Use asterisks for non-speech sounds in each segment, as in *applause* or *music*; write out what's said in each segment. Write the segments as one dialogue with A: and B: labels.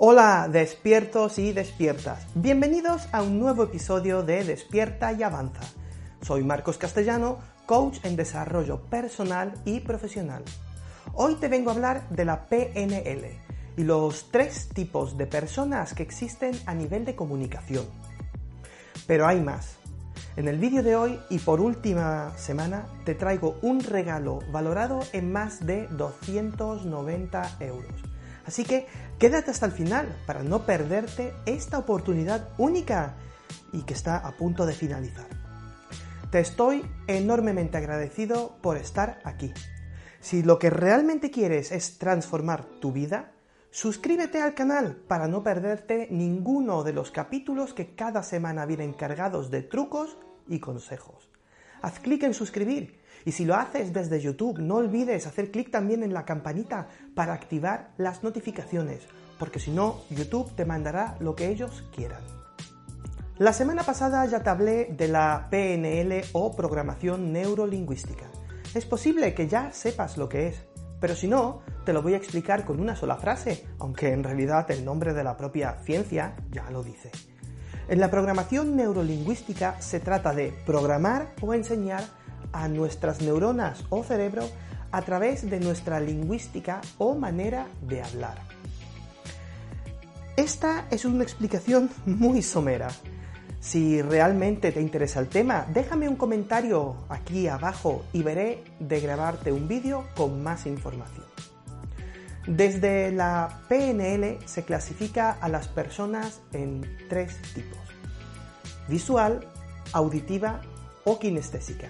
A: Hola, despiertos y despiertas. Bienvenidos a un nuevo episodio de Despierta y Avanza. Soy Marcos Castellano, coach en desarrollo personal y profesional. Hoy te vengo a hablar de la PNL y los tres tipos de personas que existen a nivel de comunicación. Pero hay más. En el vídeo de hoy y por última semana te traigo un regalo valorado en más de 290 euros. Así que quédate hasta el final para no perderte esta oportunidad única y que está a punto de finalizar. Te estoy enormemente agradecido por estar aquí. Si lo que realmente quieres es transformar tu vida, suscríbete al canal para no perderte ninguno de los capítulos que cada semana vienen cargados de trucos y consejos. Haz clic en suscribir y si lo haces desde YouTube no olvides hacer clic también en la campanita para activar las notificaciones, porque si no YouTube te mandará lo que ellos quieran. La semana pasada ya te hablé de la PNL o programación neurolingüística. Es posible que ya sepas lo que es, pero si no, te lo voy a explicar con una sola frase, aunque en realidad el nombre de la propia ciencia ya lo dice. En la programación neurolingüística se trata de programar o enseñar a nuestras neuronas o cerebro a través de nuestra lingüística o manera de hablar. Esta es una explicación muy somera. Si realmente te interesa el tema, déjame un comentario aquí abajo y veré de grabarte un vídeo con más información. Desde la PNL se clasifica a las personas en tres tipos. Visual, auditiva o kinestésica.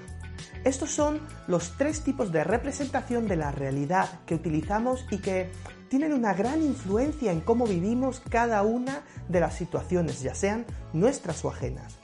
A: Estos son los tres tipos de representación de la realidad que utilizamos y que tienen una gran influencia en cómo vivimos cada una de las situaciones, ya sean nuestras o ajenas.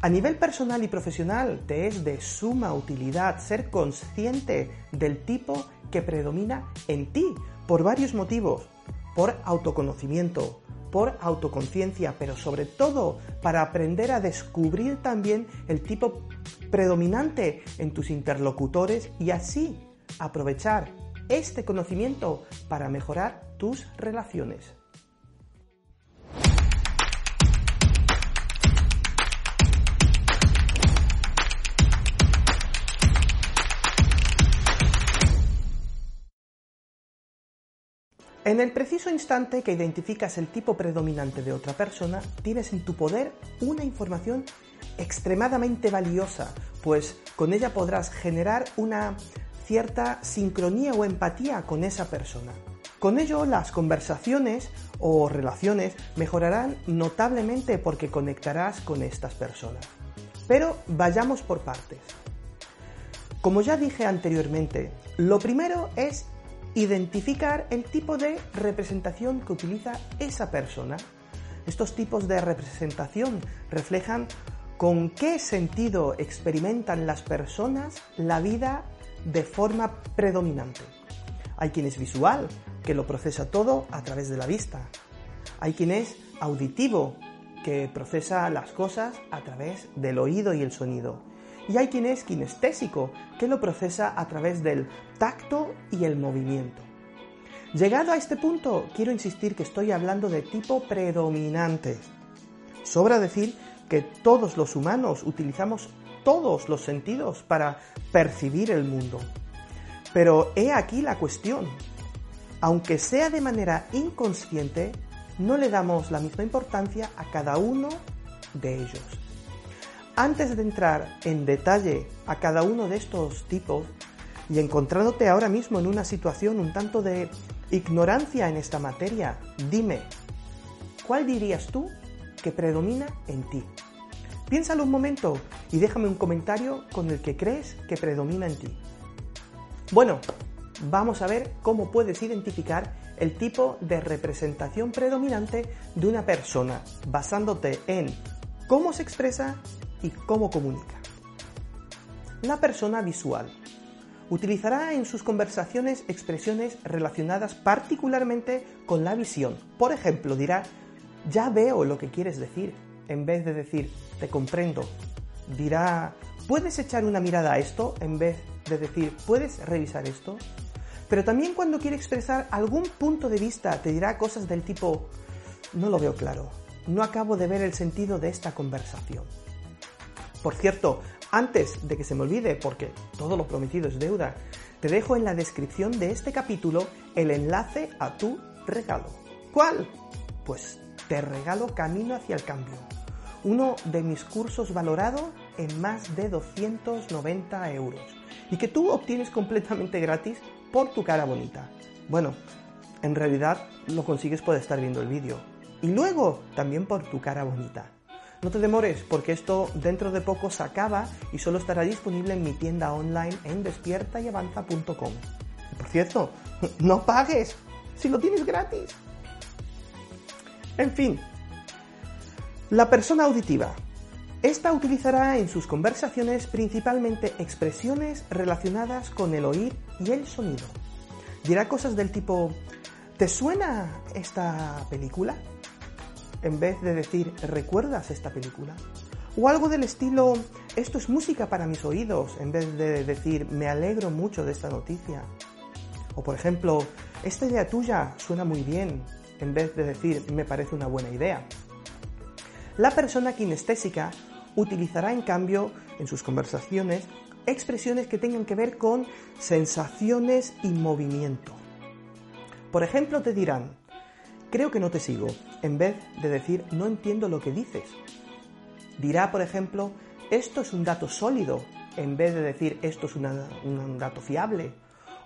A: A nivel personal y profesional te es de suma utilidad ser consciente del tipo que predomina en ti por varios motivos, por autoconocimiento, por autoconciencia, pero sobre todo para aprender a descubrir también el tipo predominante en tus interlocutores y así aprovechar este conocimiento para mejorar tus relaciones. En el preciso instante que identificas el tipo predominante de otra persona, tienes en tu poder una información extremadamente valiosa, pues con ella podrás generar una cierta sincronía o empatía con esa persona. Con ello, las conversaciones o relaciones mejorarán notablemente porque conectarás con estas personas. Pero vayamos por partes. Como ya dije anteriormente, lo primero es identificar el tipo de representación que utiliza esa persona. Estos tipos de representación reflejan con qué sentido experimentan las personas la vida de forma predominante. Hay quien es visual, que lo procesa todo a través de la vista. Hay quien es auditivo, que procesa las cosas a través del oído y el sonido. Y hay quien es kinestésico, que lo procesa a través del tacto y el movimiento. Llegado a este punto, quiero insistir que estoy hablando de tipo predominante. Sobra decir que todos los humanos utilizamos todos los sentidos para percibir el mundo. Pero he aquí la cuestión. Aunque sea de manera inconsciente, no le damos la misma importancia a cada uno de ellos. Antes de entrar en detalle a cada uno de estos tipos y encontrándote ahora mismo en una situación un tanto de ignorancia en esta materia, dime, ¿cuál dirías tú que predomina en ti? Piénsalo un momento y déjame un comentario con el que crees que predomina en ti. Bueno, vamos a ver cómo puedes identificar el tipo de representación predominante de una persona basándote en cómo se expresa y cómo comunica. La persona visual utilizará en sus conversaciones expresiones relacionadas particularmente con la visión. Por ejemplo, dirá, ya veo lo que quieres decir, en vez de decir, te comprendo. Dirá, ¿puedes echar una mirada a esto? En vez de decir, ¿puedes revisar esto? pero también cuando quiere expresar algún punto de vista te dirá cosas del tipo, no lo veo claro, no acabo de ver el sentido de esta conversación. Por cierto, antes de que se me olvide, porque todo lo prometido es deuda, te dejo en la descripción de este capítulo el enlace a tu regalo. ¿Cuál? Pues te regalo Camino hacia el Cambio, uno de mis cursos valorado en más de 290 euros y que tú obtienes completamente gratis por tu cara bonita. Bueno, en realidad lo consigues por estar viendo el vídeo y luego también por tu cara bonita. No te demores porque esto dentro de poco se acaba y solo estará disponible en mi tienda online en despiertayavanza.com. Por cierto, *laughs* no pagues si lo tienes gratis. En fin, la persona auditiva. Esta utilizará en sus conversaciones principalmente expresiones relacionadas con el oír y el sonido. Dirá cosas del tipo, ¿te suena esta película? En vez de decir, ¿recuerdas esta película? O algo del estilo, esto es música para mis oídos, en vez de decir, me alegro mucho de esta noticia. O por ejemplo, esta idea tuya suena muy bien, en vez de decir me parece una buena idea. La persona kinestésica utilizará en cambio en sus conversaciones expresiones que tengan que ver con sensaciones y movimiento. Por ejemplo, te dirán, creo que no te sigo, en vez de decir no entiendo lo que dices. Dirá, por ejemplo, esto es un dato sólido, en vez de decir esto es un dato fiable.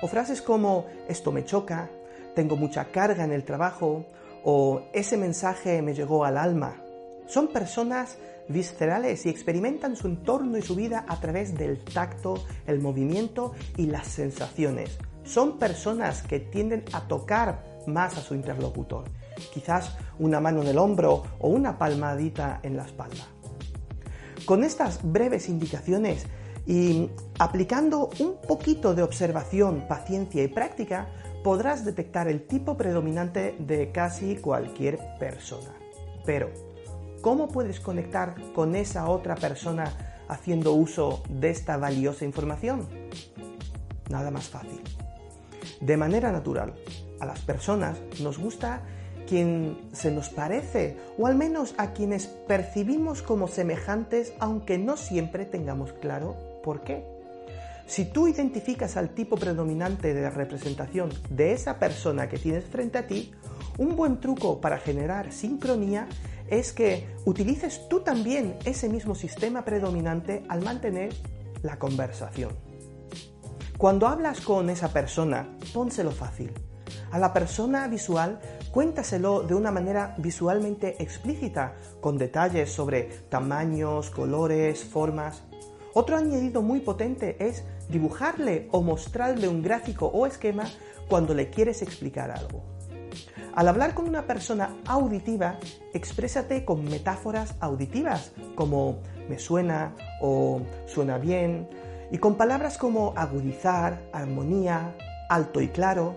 A: O frases como esto me choca, tengo mucha carga en el trabajo o ese mensaje me llegó al alma. Son personas viscerales y experimentan su entorno y su vida a través del tacto, el movimiento y las sensaciones. Son personas que tienden a tocar más a su interlocutor, quizás una mano en el hombro o una palmadita en la espalda. Con estas breves indicaciones y aplicando un poquito de observación, paciencia y práctica, podrás detectar el tipo predominante de casi cualquier persona. Pero, ¿cómo puedes conectar con esa otra persona haciendo uso de esta valiosa información? Nada más fácil. De manera natural, a las personas nos gusta quien se nos parece o al menos a quienes percibimos como semejantes aunque no siempre tengamos claro por qué. Si tú identificas al tipo predominante de representación de esa persona que tienes frente a ti, un buen truco para generar sincronía es que utilices tú también ese mismo sistema predominante al mantener la conversación. Cuando hablas con esa persona, pónselo fácil. A la persona visual, cuéntaselo de una manera visualmente explícita, con detalles sobre tamaños, colores, formas. Otro añadido muy potente es dibujarle o mostrarle un gráfico o esquema cuando le quieres explicar algo. Al hablar con una persona auditiva, exprésate con metáforas auditivas como me suena o suena bien y con palabras como agudizar, armonía, alto y claro.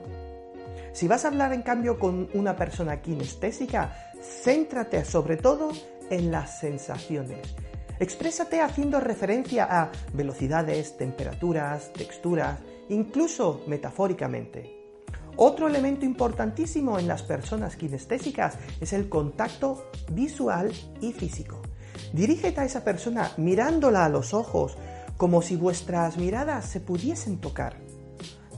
A: Si vas a hablar en cambio con una persona kinestésica, céntrate sobre todo en las sensaciones Exprésate haciendo referencia a velocidades, temperaturas, texturas, incluso metafóricamente. Otro elemento importantísimo en las personas kinestésicas es el contacto visual y físico. Dirígete a esa persona mirándola a los ojos, como si vuestras miradas se pudiesen tocar.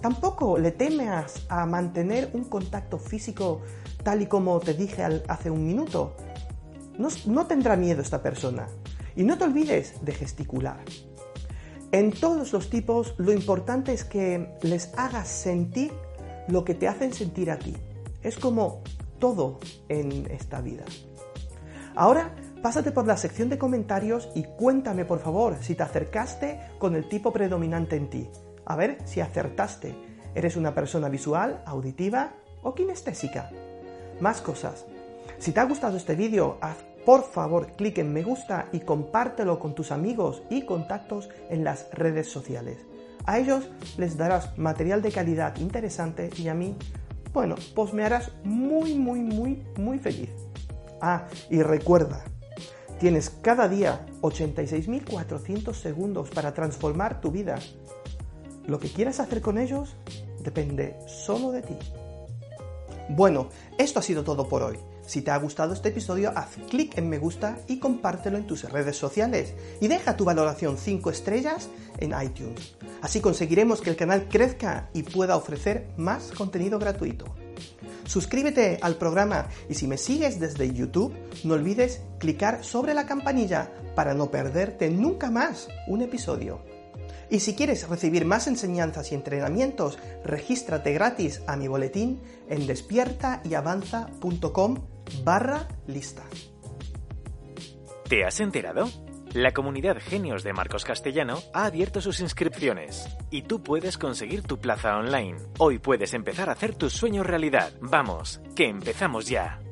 A: Tampoco le temas a mantener un contacto físico tal y como te dije hace un minuto. No, no tendrá miedo esta persona. Y no te olvides de gesticular. En todos los tipos lo importante es que les hagas sentir lo que te hacen sentir a ti. Es como todo en esta vida. Ahora pásate por la sección de comentarios y cuéntame por favor si te acercaste con el tipo predominante en ti. A ver si acertaste. ¿Eres una persona visual, auditiva o kinestésica? Más cosas. Si te ha gustado este vídeo, haz por favor clic en me gusta y compártelo con tus amigos y contactos en las redes sociales. A ellos les darás material de calidad interesante y a mí, bueno, pues me harás muy, muy, muy, muy feliz. Ah, y recuerda, tienes cada día 86.400 segundos para transformar tu vida. Lo que quieras hacer con ellos, depende solo de ti. Bueno, esto ha sido todo por hoy. Si te ha gustado este episodio, haz clic en me gusta y compártelo en tus redes sociales. Y deja tu valoración 5 estrellas en iTunes. Así conseguiremos que el canal crezca y pueda ofrecer más contenido gratuito. Suscríbete al programa y si me sigues desde YouTube, no olvides clicar sobre la campanilla para no perderte nunca más un episodio. Y si quieres recibir más enseñanzas y entrenamientos, regístrate gratis a mi boletín en despiertaavanza.com barra lista.
B: ¿Te has enterado? La comunidad Genios de Marcos Castellano ha abierto sus inscripciones y tú puedes conseguir tu plaza online. Hoy puedes empezar a hacer tus sueños realidad. Vamos, que empezamos ya.